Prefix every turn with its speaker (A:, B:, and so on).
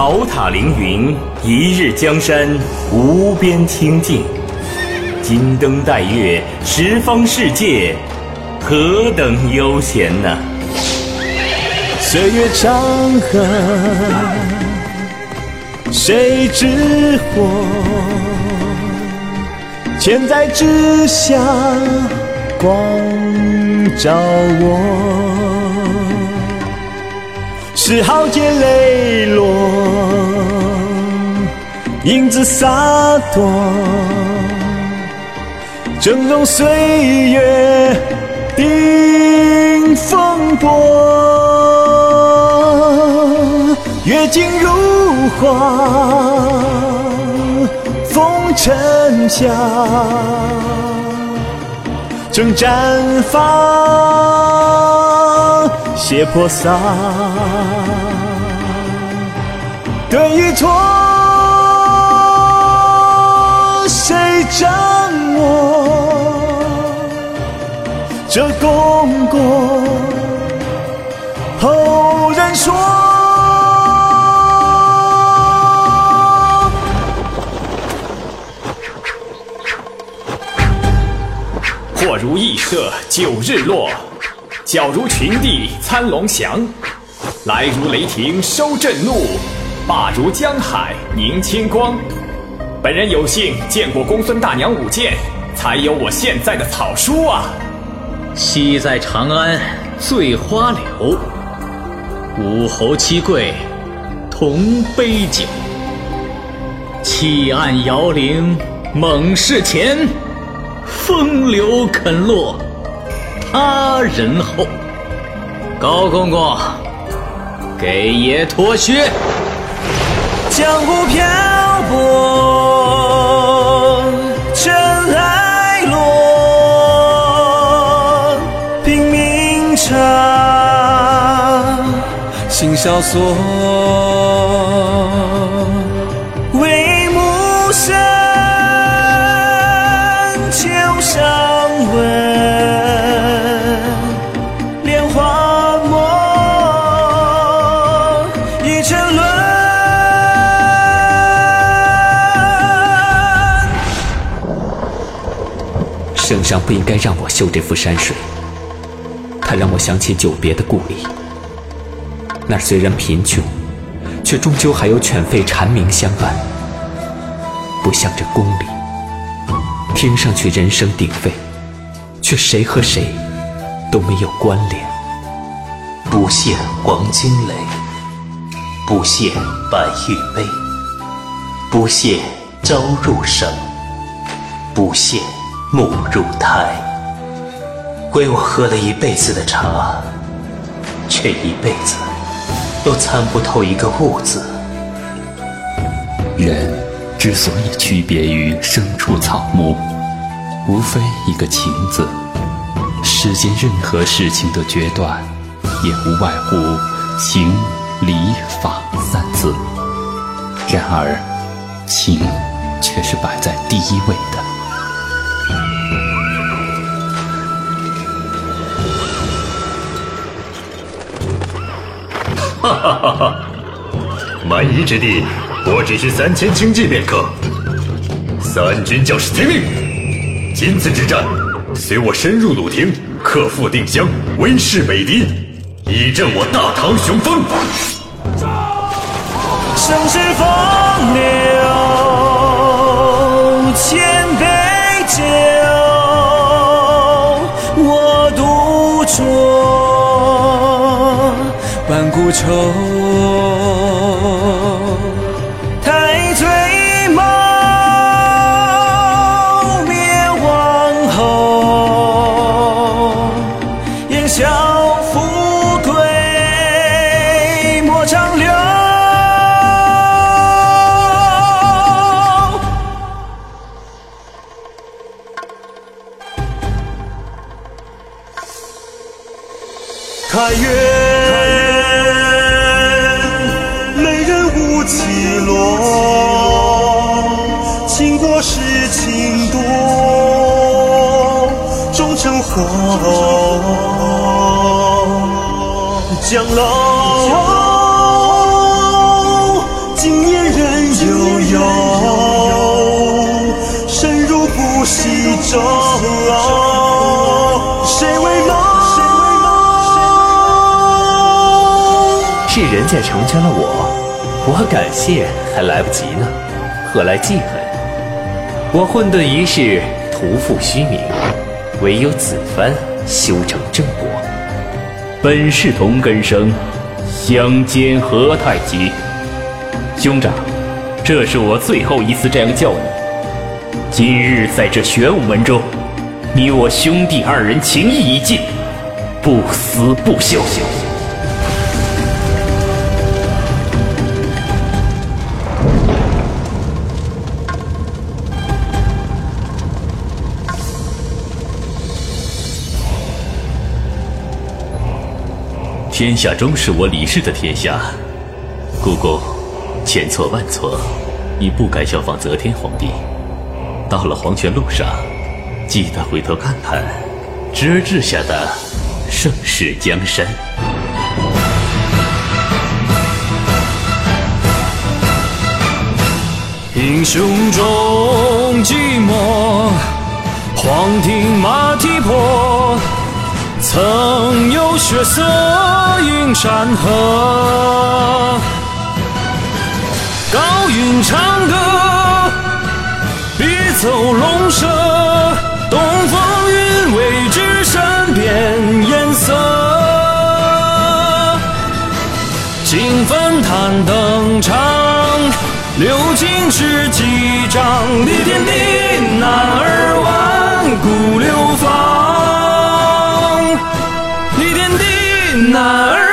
A: 宝塔凌云，一日江山无边清净；金灯戴月，十方世界何等悠闲呐！
B: 岁月长河，谁知火？千载之下，光照我。是豪杰磊落，英姿洒脱，峥嵘岁月顶风波。月尽如花，风尘下，正绽放。血泼洒，对与错，谁掌握？这功过，后人说。
C: 或如羿射九日落。矫如群帝参龙翔，来如雷霆收震怒，罢如江海凝清光。本人有幸见过公孙大娘舞剑，才有我现在的草书啊。
D: 昔在长安醉花柳，武侯七贵同杯酒。弃暗摇铃猛士前，风流肯落。他人后，高公公，给爷脱靴。
B: 江湖漂泊，尘埃落，拼命唱，心萧索。
E: 上不应该让我修这幅山水，他让我想起久别的故里。那虽然贫穷，却终究还有犬吠蝉鸣相伴，不像这宫里，听上去人声鼎沸，却谁和谁都没有关联。
F: 不羡黄金垒，不羡白玉杯，不羡朝入省，不羡。暮入胎，为我喝了一辈子的茶，却一辈子都参不透一个物字。
G: 人之所以区别于牲畜草木，无非一个情字。世间任何事情的决断，也无外乎情、理、法三字。然而，情却是摆在第一位的。
H: 哈哈哈！蛮夷之地，我只需三千精骑便可。三军将士听令！今次之战，随我深入鲁庭，克复定襄，威势北敌，以振我大唐雄风。
B: 盛世烽年，万古愁，太醉梦，灭王后，烟消富贵莫长留。太岳。我。是
E: 人家成全了我，我感谢还来不及呢，何来记恨？我混沌一世，徒负虚名。唯有此番修成正果。
D: 本是同根生，相煎何太急？兄长，这是我最后一次这样叫你。今日在这玄武门中，你我兄弟二人情谊已尽，不死不休。天下终是我李氏的天下，姑姑，千错万错，你不该效仿则天皇帝。到了黄泉路上，记得回头看看，侄儿治下的盛世江山。
B: 英雄终寂寞，黄庭马蹄破。曾有血色映山河，高云长歌，笔走龙蛇，东风云为之身变颜色。金粉弹登场，流金石几丈，立天地，男儿万古流芳。男儿。